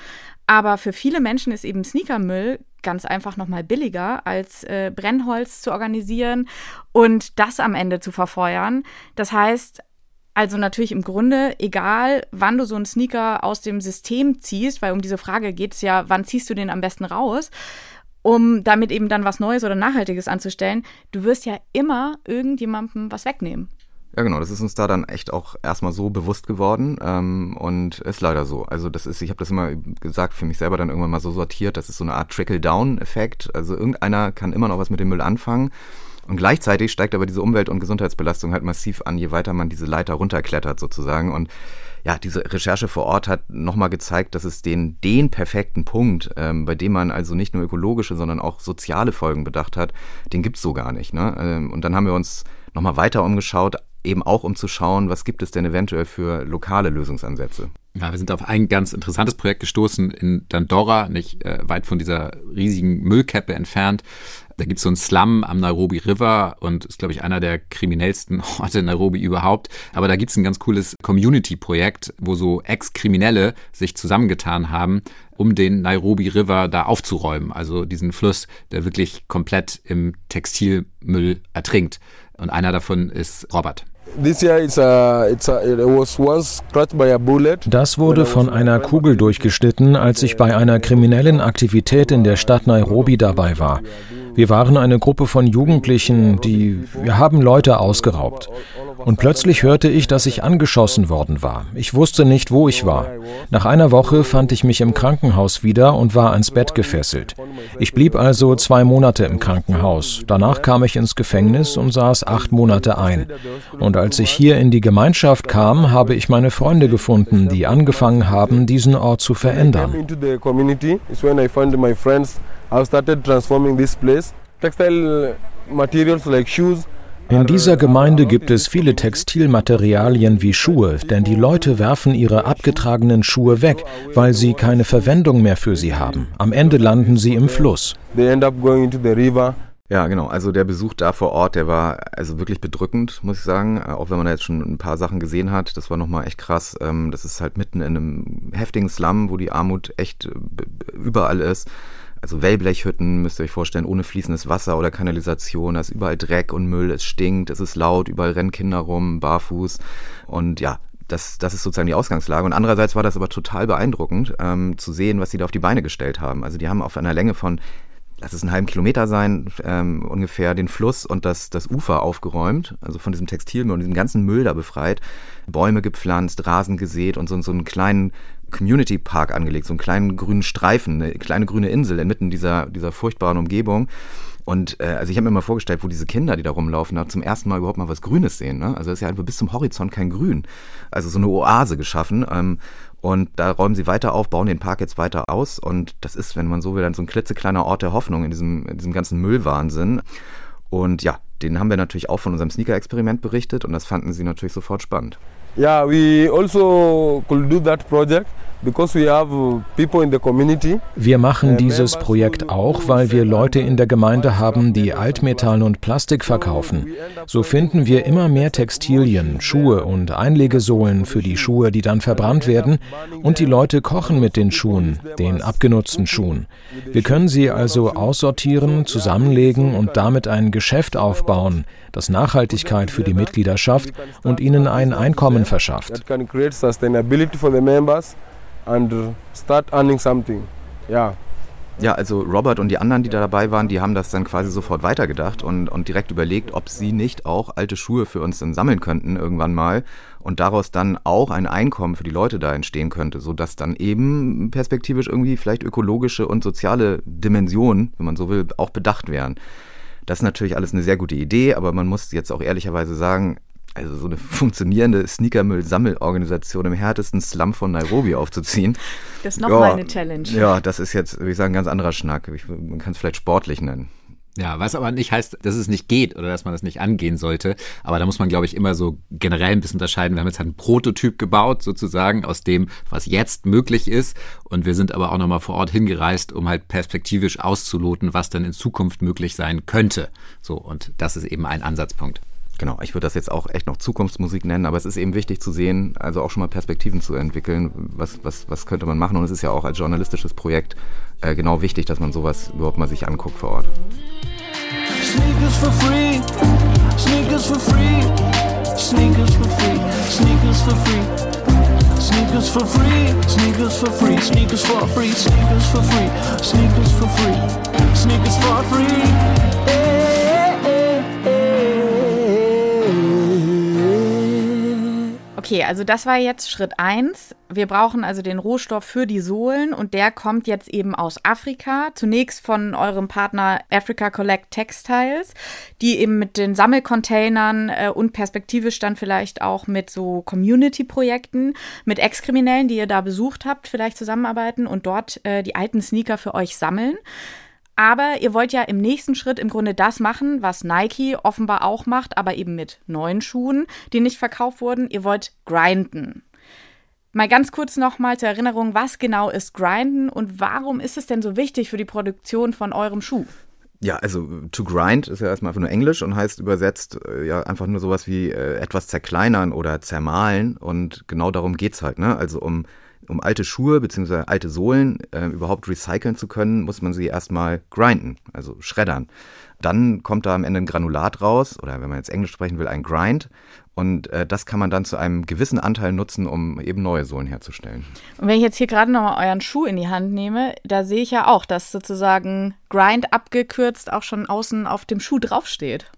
aber für viele Menschen ist eben Sneakermüll ganz einfach nochmal billiger, als äh, Brennholz zu organisieren und das am Ende zu verfeuern. Das heißt, also natürlich im Grunde, egal wann du so einen Sneaker aus dem System ziehst, weil um diese Frage geht es ja, wann ziehst du den am besten raus, um damit eben dann was Neues oder Nachhaltiges anzustellen, du wirst ja immer irgendjemandem was wegnehmen. Ja, genau, das ist uns da dann echt auch erstmal so bewusst geworden ähm, und ist leider so. Also das ist, ich habe das immer gesagt, für mich selber dann irgendwann mal so sortiert, das ist so eine Art Trickle-Down-Effekt. Also irgendeiner kann immer noch was mit dem Müll anfangen und gleichzeitig steigt aber diese Umwelt- und Gesundheitsbelastung halt massiv an, je weiter man diese Leiter runterklettert sozusagen und ja, diese Recherche vor Ort hat nochmal gezeigt, dass es den, den perfekten Punkt, ähm, bei dem man also nicht nur ökologische, sondern auch soziale Folgen bedacht hat, den gibt's so gar nicht. Ne? Ähm, und dann haben wir uns nochmal weiter umgeschaut, eben auch um zu schauen, was gibt es denn eventuell für lokale Lösungsansätze. Ja, wir sind auf ein ganz interessantes Projekt gestoßen in Dandora, nicht äh, weit von dieser riesigen Müllkeppe entfernt. Da gibt es so einen Slum am Nairobi River und ist, glaube ich, einer der kriminellsten Orte in Nairobi überhaupt. Aber da gibt es ein ganz cooles Community-Projekt, wo so Ex-Kriminelle sich zusammengetan haben, um den Nairobi River da aufzuräumen. Also diesen Fluss, der wirklich komplett im Textilmüll ertrinkt. Und einer davon ist Robert. Das wurde von einer Kugel durchgeschnitten, als ich bei einer kriminellen Aktivität in der Stadt Nairobi dabei war. Wir waren eine Gruppe von Jugendlichen, die wir haben Leute ausgeraubt. Und plötzlich hörte ich, dass ich angeschossen worden war. Ich wusste nicht, wo ich war. Nach einer Woche fand ich mich im Krankenhaus wieder und war ans Bett gefesselt. Ich blieb also zwei Monate im Krankenhaus. Danach kam ich ins Gefängnis und saß acht Monate ein. Und als ich hier in die Gemeinschaft kam, habe ich meine Freunde gefunden, die angefangen haben, diesen Ort zu verändern. Textile materials like shoes in dieser Gemeinde gibt es viele Textilmaterialien wie Schuhe, denn die Leute werfen ihre abgetragenen Schuhe weg, weil sie keine Verwendung mehr für sie haben. Am Ende landen sie im Fluss. Ja, genau. Also der Besuch da vor Ort, der war also wirklich bedrückend, muss ich sagen. Auch wenn man da jetzt schon ein paar Sachen gesehen hat, das war nochmal echt krass. Ähm, das ist halt mitten in einem heftigen Slum, wo die Armut echt äh, überall ist also Wellblechhütten, müsst ihr euch vorstellen, ohne fließendes Wasser oder Kanalisation. Da ist überall Dreck und Müll, es stinkt, es ist laut, überall rennen Kinder rum, barfuß. Und ja, das, das ist sozusagen die Ausgangslage. Und andererseits war das aber total beeindruckend, ähm, zu sehen, was sie da auf die Beine gestellt haben. Also die haben auf einer Länge von, lass es einen halben Kilometer sein, ähm, ungefähr den Fluss und das, das Ufer aufgeräumt, also von diesem Textilmüll und diesem ganzen Müll da befreit, Bäume gepflanzt, Rasen gesät und so, so einen kleinen Community Park angelegt, so einen kleinen grünen Streifen, eine kleine grüne Insel inmitten dieser, dieser furchtbaren Umgebung. Und äh, also ich habe mir mal vorgestellt, wo diese Kinder, die da rumlaufen, da zum ersten Mal überhaupt mal was Grünes sehen. Ne? Also es ist ja einfach bis zum Horizont kein Grün. Also so eine Oase geschaffen. Ähm, und da räumen sie weiter auf, bauen den Park jetzt weiter aus. Und das ist, wenn man so will, dann so ein klitzekleiner Ort der Hoffnung in diesem, in diesem ganzen Müllwahnsinn. Und ja, den haben wir natürlich auch von unserem Sneaker-Experiment berichtet und das fanden sie natürlich sofort spannend. Yeah, we also could do that project. Uh, wir machen dieses Projekt auch, weil wir Leute in der Gemeinde haben, die Altmetall und Plastik verkaufen. So finden wir immer mehr Textilien, Schuhe und Einlegesohlen für die Schuhe, die dann verbrannt werden. Und die Leute kochen mit den Schuhen, den abgenutzten Schuhen. Wir können sie also aussortieren, zusammenlegen und damit ein Geschäft aufbauen, das Nachhaltigkeit für die Mitglieder schafft und ihnen ein Einkommen verschafft and start earning something. Ja. Ja, also Robert und die anderen, die da dabei waren, die haben das dann quasi sofort weitergedacht und, und direkt überlegt, ob sie nicht auch alte Schuhe für uns dann sammeln könnten irgendwann mal und daraus dann auch ein Einkommen für die Leute da entstehen könnte, sodass dann eben perspektivisch irgendwie vielleicht ökologische und soziale Dimensionen, wenn man so will, auch bedacht werden. Das ist natürlich alles eine sehr gute Idee, aber man muss jetzt auch ehrlicherweise sagen, also so eine funktionierende Sneakermüll-Sammelorganisation im härtesten Slum von Nairobi aufzuziehen. Das ist nochmal ja, eine Challenge. Ja, das ist jetzt, würde ich sagen, ein ganz anderer Schnack. Ich, man kann es vielleicht sportlich nennen. Ja, was aber nicht heißt, dass es nicht geht oder dass man das nicht angehen sollte. Aber da muss man, glaube ich, immer so generell ein bisschen unterscheiden. Wir haben jetzt halt einen Prototyp gebaut, sozusagen, aus dem, was jetzt möglich ist. Und wir sind aber auch nochmal vor Ort hingereist, um halt perspektivisch auszuloten, was dann in Zukunft möglich sein könnte. So, und das ist eben ein Ansatzpunkt. Genau, ich würde das jetzt auch echt noch Zukunftsmusik nennen, aber es ist eben wichtig zu sehen, also auch schon mal Perspektiven zu entwickeln, was, was, was könnte man machen. Und es ist ja auch als journalistisches Projekt äh, genau wichtig, dass man sowas überhaupt mal sich anguckt vor Ort. Sneakers for free, sneakers for free, sneakers for free, sneakers for free. Sneakers for free, sneakers for free, sneakers for free, sneakers for free, sneakers for free, sneakers for free. Okay, also das war jetzt Schritt eins. Wir brauchen also den Rohstoff für die Sohlen und der kommt jetzt eben aus Afrika. Zunächst von eurem Partner Africa Collect Textiles, die eben mit den Sammelcontainern äh, und perspektivisch dann vielleicht auch mit so Community-Projekten, mit Ex-Kriminellen, die ihr da besucht habt, vielleicht zusammenarbeiten und dort äh, die alten Sneaker für euch sammeln. Aber ihr wollt ja im nächsten Schritt im Grunde das machen, was Nike offenbar auch macht, aber eben mit neuen Schuhen, die nicht verkauft wurden. Ihr wollt grinden. Mal ganz kurz nochmal zur Erinnerung, was genau ist Grinden und warum ist es denn so wichtig für die Produktion von eurem Schuh? Ja, also to grind ist ja erstmal einfach nur Englisch und heißt übersetzt äh, ja einfach nur sowas wie äh, etwas zerkleinern oder zermahlen und genau darum geht's halt, ne? Also um um alte Schuhe bzw. alte Sohlen äh, überhaupt recyceln zu können, muss man sie erstmal grinden, also schreddern. Dann kommt da am Ende ein Granulat raus, oder wenn man jetzt Englisch sprechen will, ein Grind. Und äh, das kann man dann zu einem gewissen Anteil nutzen, um eben neue Sohlen herzustellen. Und wenn ich jetzt hier gerade nochmal euren Schuh in die Hand nehme, da sehe ich ja auch, dass sozusagen Grind abgekürzt auch schon außen auf dem Schuh draufsteht.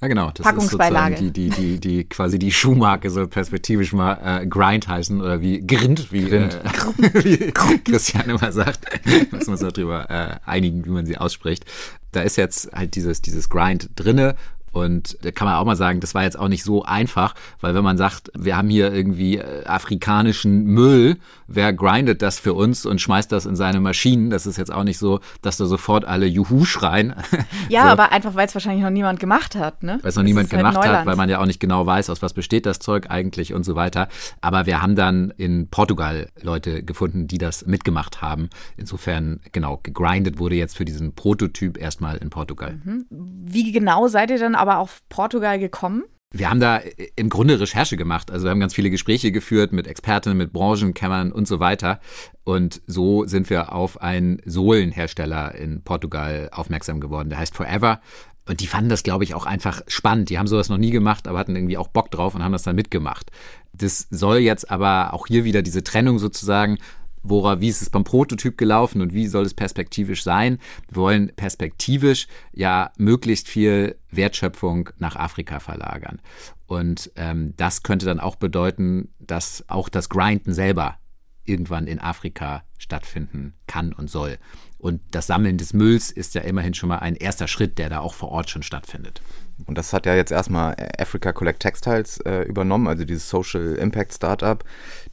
Ja, genau. Das Packungsbeilage. Ist die, die, die, die, quasi die Schuhmarke soll perspektivisch mal äh, Grind heißen oder wie Grind, wie, Grind. Äh, wie Christian immer sagt. Müssen wir uns darüber äh, einigen, wie man sie ausspricht. Da ist jetzt halt dieses, dieses Grind drinne und da kann man auch mal sagen, das war jetzt auch nicht so einfach, weil wenn man sagt, wir haben hier irgendwie äh, afrikanischen Müll, wer grindet das für uns und schmeißt das in seine Maschinen? Das ist jetzt auch nicht so, dass da sofort alle Juhu schreien. Ja, so. aber einfach, weil es wahrscheinlich noch niemand gemacht hat, ne? Weil es noch das niemand halt gemacht halt hat, weil man ja auch nicht genau weiß, aus was besteht das Zeug eigentlich und so weiter. Aber wir haben dann in Portugal Leute gefunden, die das mitgemacht haben. Insofern, genau, gegrindet wurde jetzt für diesen Prototyp erstmal in Portugal. Mhm. Wie genau seid ihr dann aber auf Portugal gekommen? Wir haben da im Grunde Recherche gemacht. Also wir haben ganz viele Gespräche geführt mit Expertinnen, mit Branchenkämmern und so weiter. Und so sind wir auf einen Sohlenhersteller in Portugal aufmerksam geworden. Der heißt Forever. Und die fanden das, glaube ich, auch einfach spannend. Die haben sowas noch nie gemacht, aber hatten irgendwie auch Bock drauf und haben das dann mitgemacht. Das soll jetzt aber auch hier wieder diese Trennung sozusagen wora, wie ist es beim Prototyp gelaufen und wie soll es perspektivisch sein. Wir wollen perspektivisch ja möglichst viel Wertschöpfung nach Afrika verlagern. Und ähm, das könnte dann auch bedeuten, dass auch das Grinden selber irgendwann in Afrika stattfinden kann und soll. Und das Sammeln des Mülls ist ja immerhin schon mal ein erster Schritt, der da auch vor Ort schon stattfindet. Und das hat ja jetzt erstmal Africa Collect Textiles äh, übernommen, also dieses Social Impact Startup,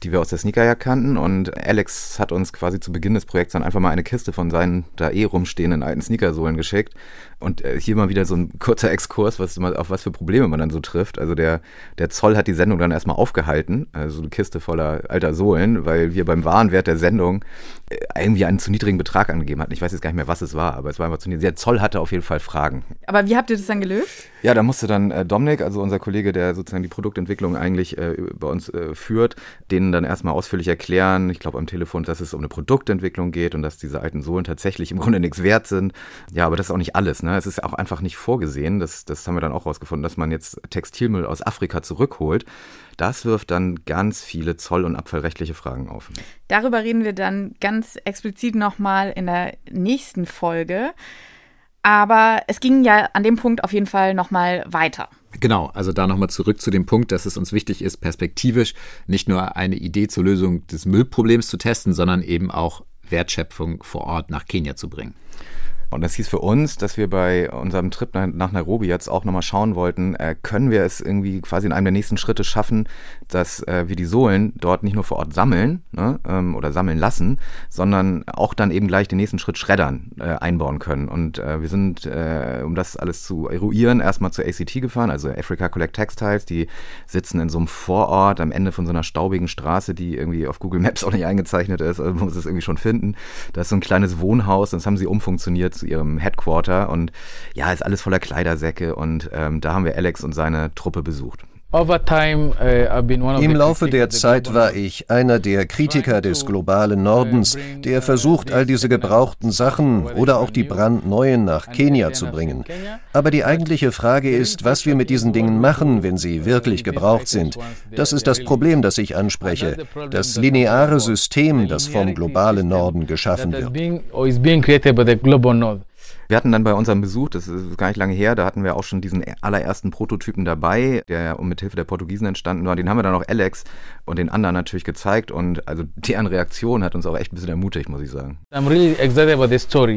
die wir aus der Sneakerjagd kannten. Und Alex hat uns quasi zu Beginn des Projekts dann einfach mal eine Kiste von seinen da eh rumstehenden alten Sneakersohlen geschickt. Und äh, hier mal wieder so ein kurzer Exkurs, was, auf was für Probleme man dann so trifft. Also der, der Zoll hat die Sendung dann erstmal aufgehalten, also eine Kiste voller alter Sohlen, weil wir beim Warenwert der Sendung äh, irgendwie einen zu niedrigen Betrag angegeben hatten. Ich weiß jetzt gar nicht mehr, was es war, aber es war einfach zu niedrig. Der Zoll hatte auf jeden Fall Fragen. Aber wie habt ihr das dann gelöst? Ja, da musste dann äh, Dominik, also unser Kollege, der sozusagen die Produktentwicklung eigentlich bei uns führt, denen dann erstmal ausführlich erklären, ich glaube am Telefon, dass es um eine Produktentwicklung geht und dass diese alten Sohlen tatsächlich im Grunde nichts wert sind. Ja, aber das ist auch nicht alles. Ne? Es ist auch einfach nicht vorgesehen, das, das haben wir dann auch rausgefunden, dass man jetzt Textilmüll aus Afrika zurückholt. Das wirft dann ganz viele zoll- und abfallrechtliche Fragen auf. Darüber reden wir dann ganz explizit nochmal in der nächsten Folge. Aber es ging ja an dem Punkt auf jeden Fall nochmal weiter. Genau, also da nochmal zurück zu dem Punkt, dass es uns wichtig ist, perspektivisch nicht nur eine Idee zur Lösung des Müllproblems zu testen, sondern eben auch Wertschöpfung vor Ort nach Kenia zu bringen. Und das hieß für uns, dass wir bei unserem Trip nach Nairobi jetzt auch nochmal schauen wollten, äh, können wir es irgendwie quasi in einem der nächsten Schritte schaffen, dass äh, wir die Sohlen dort nicht nur vor Ort sammeln ne, ähm, oder sammeln lassen, sondern auch dann eben gleich den nächsten Schritt Schreddern äh, einbauen können. Und äh, wir sind, äh, um das alles zu eruieren, erstmal zur ACT gefahren, also Africa Collect Textiles. Die sitzen in so einem Vorort am Ende von so einer staubigen Straße, die irgendwie auf Google Maps auch nicht eingezeichnet ist, also man muss es irgendwie schon finden. Da ist so ein kleines Wohnhaus, das haben sie umfunktioniert zu ihrem Headquarter und ja, ist alles voller Kleidersäcke und ähm, da haben wir Alex und seine Truppe besucht. Uh, Im Laufe der Zeit war ich einer der Kritiker des globalen Nordens, der versucht, all diese gebrauchten Sachen oder auch die brandneuen nach Kenia zu bringen. Aber die eigentliche Frage ist, was wir mit diesen Dingen machen, wenn sie wirklich gebraucht sind. Das ist das Problem, das ich anspreche. Das lineare System, das vom globalen Norden geschaffen wird. Wir hatten dann bei unserem Besuch, das ist gar nicht lange her, da hatten wir auch schon diesen allerersten Prototypen dabei, der mit Hilfe der Portugiesen entstanden war. Den haben wir dann auch Alex und den anderen natürlich gezeigt und also deren Reaktion hat uns auch echt ein bisschen ermutigt, muss ich sagen.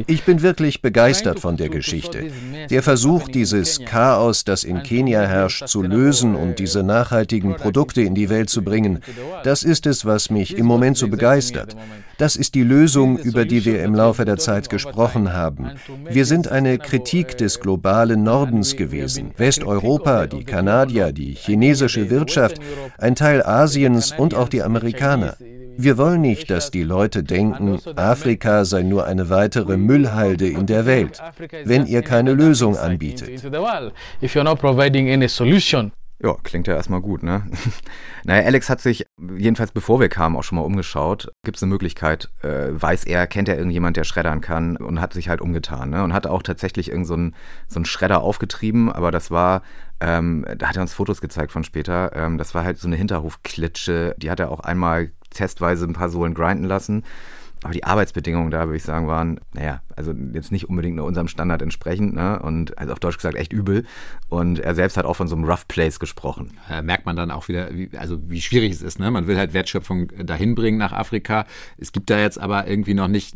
Ich bin wirklich begeistert von der Geschichte. Der Versuch, dieses Chaos, das in Kenia herrscht, zu lösen und diese nachhaltigen Produkte in die Welt zu bringen, das ist es, was mich im Moment so begeistert. Das ist die Lösung, über die wir im Laufe der Zeit gesprochen haben. Wir sind eine Kritik des globalen Nordens gewesen. Westeuropa, die Kanadier, die chinesische Wirtschaft, ein Teil Asiens und auch die Amerikaner. Wir wollen nicht, dass die Leute denken, Afrika sei nur eine weitere Müllhalde in der Welt, wenn ihr keine Lösung anbietet. Ja, klingt ja erstmal gut, ne? naja, Alex hat sich, jedenfalls bevor wir kamen, auch schon mal umgeschaut. Gibt es eine Möglichkeit, äh, weiß er, kennt er irgendjemand, der schreddern kann und hat sich halt umgetan, ne? Und hat auch tatsächlich irgendeinen so, so einen Schredder aufgetrieben, aber das war, ähm, da hat er uns Fotos gezeigt von später, ähm, das war halt so eine Hinterhofklitsche, die hat er auch einmal testweise ein paar Sohlen grinden lassen. Aber die Arbeitsbedingungen da, würde ich sagen, waren, naja, also jetzt nicht unbedingt unserem Standard entsprechend, ne? Und also auf Deutsch gesagt echt übel. Und er selbst hat auch von so einem Rough Place gesprochen. Äh, merkt man dann auch wieder, wie, also wie schwierig es ist. Ne? Man will halt Wertschöpfung dahin bringen nach Afrika. Es gibt da jetzt aber irgendwie noch nicht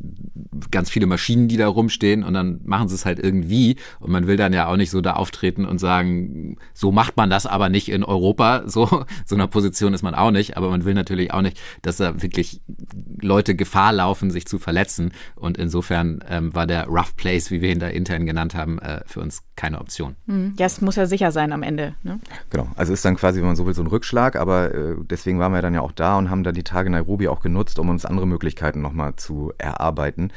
ganz viele Maschinen, die da rumstehen und dann machen sie es halt irgendwie. Und man will dann ja auch nicht so da auftreten und sagen, so macht man das aber nicht in Europa. So, so einer Position ist man auch nicht. Aber man will natürlich auch nicht, dass da wirklich Leute Gefahr laufen, sich zu verletzen. Und insofern ähm, war der Rough Place, wie wir ihn da intern genannt haben, äh, für uns keine Option. Hm. Ja, es muss ja sicher sein am Ende. Ne? Genau. Also ist dann quasi, wenn man so will, so ein Rückschlag. Aber äh, deswegen waren wir dann ja auch da und haben dann die Tage in Nairobi auch genutzt, um uns andere Möglichkeiten nochmal zu erarbeiten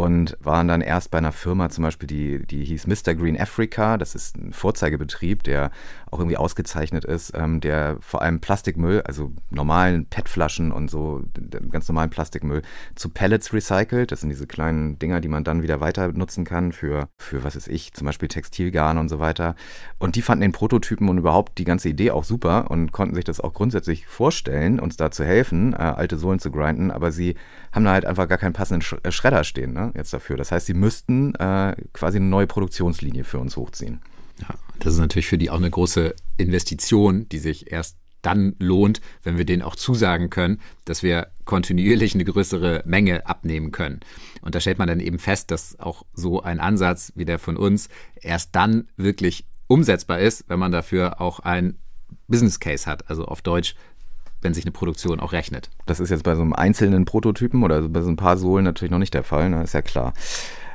und waren dann erst bei einer Firma zum Beispiel, die, die hieß Mr. Green Africa. Das ist ein Vorzeigebetrieb, der auch irgendwie ausgezeichnet ist, ähm, der vor allem Plastikmüll, also normalen PET-Flaschen und so, ganz normalen Plastikmüll, zu Pellets recycelt. Das sind diese kleinen Dinger, die man dann wieder weiter nutzen kann für, für was weiß ich, zum Beispiel Textilgarn und so weiter. Und die fanden den Prototypen und überhaupt die ganze Idee auch super und konnten sich das auch grundsätzlich vorstellen, uns da zu helfen, äh, alte Sohlen zu grinden, aber sie haben da halt einfach gar keinen passenden Sch äh, Schredder stehen ne, jetzt dafür. Das heißt, sie müssten äh, quasi eine neue Produktionslinie für uns hochziehen. Ja, das ist natürlich für die auch eine große Investition, die sich erst dann lohnt, wenn wir denen auch zusagen können, dass wir kontinuierlich eine größere Menge abnehmen können. Und da stellt man dann eben fest, dass auch so ein Ansatz wie der von uns erst dann wirklich umsetzbar ist, wenn man dafür auch ein Business Case hat, also auf Deutsch wenn sich eine Produktion auch rechnet. Das ist jetzt bei so einem einzelnen Prototypen oder bei so ein paar Sohlen natürlich noch nicht der Fall, ne? ist ja klar.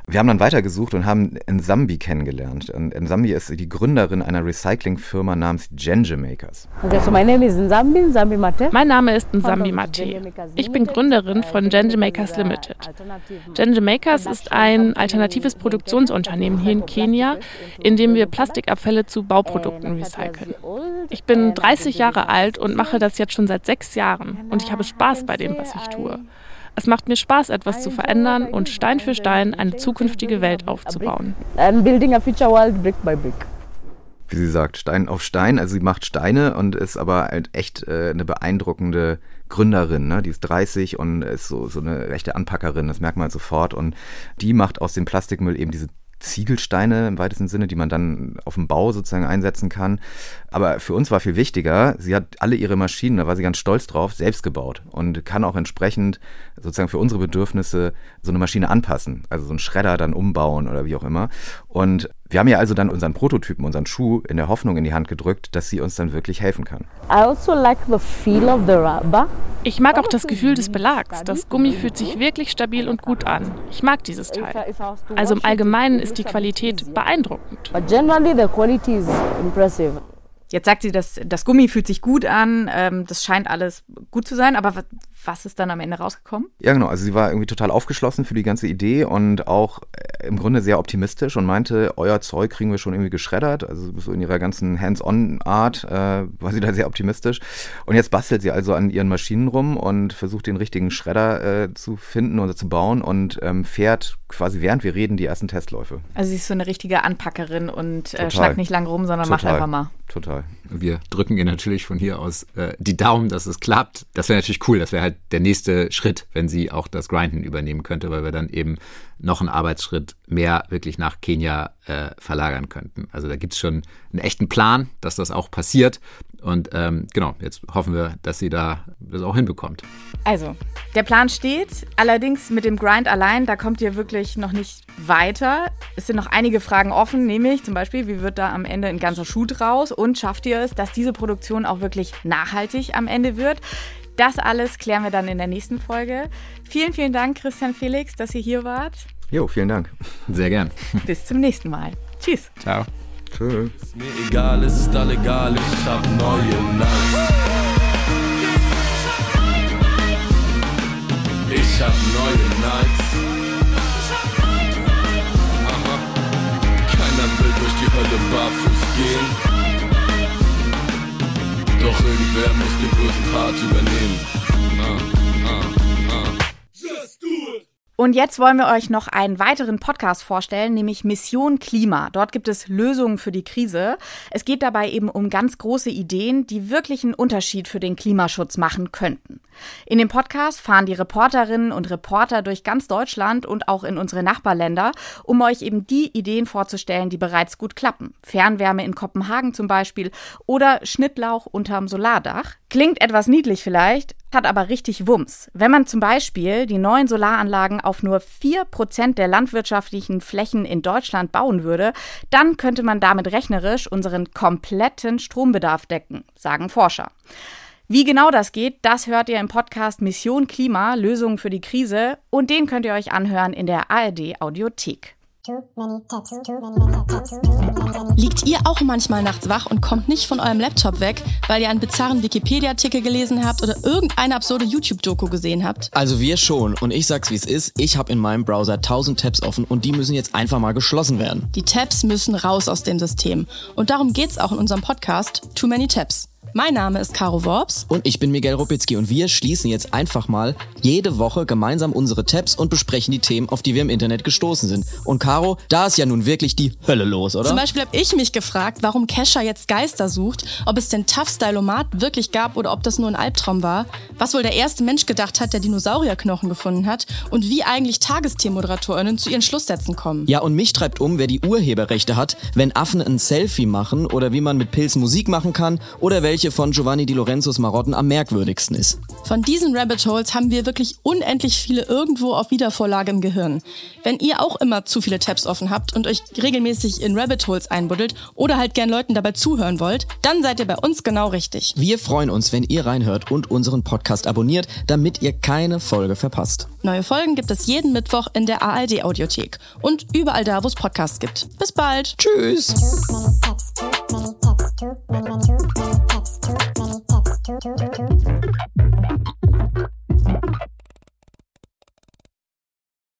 Wir haben dann weitergesucht und haben Nsambi kennengelernt. Nsambi ist die Gründerin einer Recyclingfirma namens Genje Makers. Okay, so my name is Nsambi, Nsambi Mate. Mein Name ist Nsambi Mate. Ich bin Gründerin von Genje Makers Limited. Genje Makers ist ein alternatives Produktionsunternehmen hier in Kenia, in dem wir Plastikabfälle zu Bauprodukten recyceln. Ich bin 30 Jahre alt und mache das jetzt schon seit sechs Jahren und ich habe Spaß bei dem, was ich tue. Es macht mir Spaß, etwas zu verändern und Stein für Stein eine zukünftige Welt aufzubauen. Wie sie sagt, Stein auf Stein. Also sie macht Steine und ist aber halt echt äh, eine beeindruckende Gründerin. Ne? Die ist 30 und ist so, so eine rechte Anpackerin, das merkt man sofort. Und die macht aus dem Plastikmüll eben diese Ziegelsteine im weitesten Sinne, die man dann auf dem Bau sozusagen einsetzen kann. Aber für uns war viel wichtiger, sie hat alle ihre Maschinen, da war sie ganz stolz drauf, selbst gebaut und kann auch entsprechend sozusagen für unsere Bedürfnisse so eine Maschine anpassen, also so einen Schredder dann umbauen oder wie auch immer. Und wir haben ihr also dann unseren Prototypen, unseren Schuh in der Hoffnung in die Hand gedrückt, dass sie uns dann wirklich helfen kann. Also ich mag auch das Gefühl des Belags. Das Gummi fühlt sich wirklich stabil und gut an. Ich mag dieses Teil. Also im Allgemeinen ist die Qualität beeindruckend. Jetzt sagt sie, dass das Gummi fühlt sich gut an, ähm, das scheint alles gut zu sein, aber was ist dann am Ende rausgekommen? Ja, genau. Also sie war irgendwie total aufgeschlossen für die ganze Idee und auch äh, im Grunde sehr optimistisch und meinte, euer Zeug kriegen wir schon irgendwie geschreddert. Also so in ihrer ganzen Hands-on-Art äh, war sie da sehr optimistisch. Und jetzt bastelt sie also an ihren Maschinen rum und versucht den richtigen Schredder äh, zu finden oder zu bauen und ähm, fährt quasi während wir reden die ersten Testläufe. Also sie ist so eine richtige Anpackerin und äh, schnackt nicht lang rum, sondern Total. macht einfach mal. Total. Wir drücken ihr natürlich von hier aus äh, die Daumen, dass es klappt. Das wäre natürlich cool. Das wäre halt der nächste Schritt, wenn sie auch das Grinden übernehmen könnte, weil wir dann eben noch einen Arbeitsschritt mehr wirklich nach Kenia äh, verlagern könnten. Also da gibt es schon einen echten Plan, dass das auch passiert. Und ähm, genau, jetzt hoffen wir, dass sie da das auch hinbekommt. Also, der Plan steht. Allerdings mit dem Grind allein, da kommt ihr wirklich noch nicht weiter. Es sind noch einige Fragen offen, nämlich zum Beispiel, wie wird da am Ende ein ganzer Schuh draus und schafft ihr es, dass diese Produktion auch wirklich nachhaltig am Ende wird? Das alles klären wir dann in der nächsten Folge. Vielen, vielen Dank, Christian Felix, dass ihr hier wart. Jo, vielen Dank. Sehr gern. Bis zum nächsten Mal. Tschüss. Ciao. Tschüss. Mir egal, es ist all egal, ich hab neue Nights. Ich hab neue Nights. Aha. Keiner will durch die Hölle barfuß gehen. Doch irgendwer muss den bösen Part übernehmen. Ah, ah, ah. Just do it. Und jetzt wollen wir euch noch einen weiteren Podcast vorstellen, nämlich Mission Klima. Dort gibt es Lösungen für die Krise. Es geht dabei eben um ganz große Ideen, die wirklich einen Unterschied für den Klimaschutz machen könnten. In dem Podcast fahren die Reporterinnen und Reporter durch ganz Deutschland und auch in unsere Nachbarländer, um euch eben die Ideen vorzustellen, die bereits gut klappen. Fernwärme in Kopenhagen zum Beispiel oder Schnittlauch unterm Solardach. Klingt etwas niedlich vielleicht, hat aber richtig Wumms. Wenn man zum Beispiel die neuen Solaranlagen auf nur 4% der landwirtschaftlichen Flächen in Deutschland bauen würde, dann könnte man damit rechnerisch unseren kompletten Strombedarf decken, sagen Forscher. Wie genau das geht, das hört ihr im Podcast Mission Klima, Lösungen für die Krise und den könnt ihr euch anhören in der ARD Audiothek. Liegt ihr auch manchmal nachts wach und kommt nicht von eurem Laptop weg, weil ihr einen bizarren Wikipedia-Artikel gelesen habt oder irgendeine absurde YouTube-Doku gesehen habt? Also wir schon. Und ich sag's wie es ist, ich habe in meinem Browser 1000 Tabs offen und die müssen jetzt einfach mal geschlossen werden. Die Tabs müssen raus aus dem System. Und darum geht's auch in unserem Podcast Too Many Tabs. Mein Name ist Caro Worps. Und ich bin Miguel Rupitzky und wir schließen jetzt einfach mal jede Woche gemeinsam unsere Tabs und besprechen die Themen, auf die wir im Internet gestoßen sind. Und Caro, da ist ja nun wirklich die Hölle los, oder? Zum Beispiel habe ich mich gefragt, warum Kesha jetzt Geister sucht, ob es den Tough Stylomat wirklich gab oder ob das nur ein Albtraum war, was wohl der erste Mensch gedacht hat, der Dinosaurierknochen gefunden hat und wie eigentlich Tagesthemenmoderatorinnen zu ihren Schlusssätzen kommen. Ja, und mich treibt um, wer die Urheberrechte hat, wenn Affen ein Selfie machen oder wie man mit Pilzen Musik machen kann oder welche welche von Giovanni Di Lorenzos Marotten am merkwürdigsten ist. Von diesen Rabbit Holes haben wir wirklich unendlich viele irgendwo auf Wiedervorlage im Gehirn. Wenn ihr auch immer zu viele Tabs offen habt und euch regelmäßig in Rabbit Holes einbuddelt oder halt gern Leuten dabei zuhören wollt, dann seid ihr bei uns genau richtig. Wir freuen uns, wenn ihr reinhört und unseren Podcast abonniert, damit ihr keine Folge verpasst. Neue Folgen gibt es jeden Mittwoch in der ARD Audiothek und überall da, wo es Podcasts gibt. Bis bald. Tschüss. two two two two